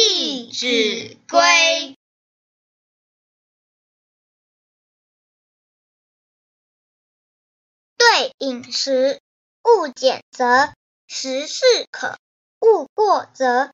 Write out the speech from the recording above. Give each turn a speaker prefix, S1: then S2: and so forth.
S1: 弟子规》。对饮食，勿拣择；食适可，勿过则。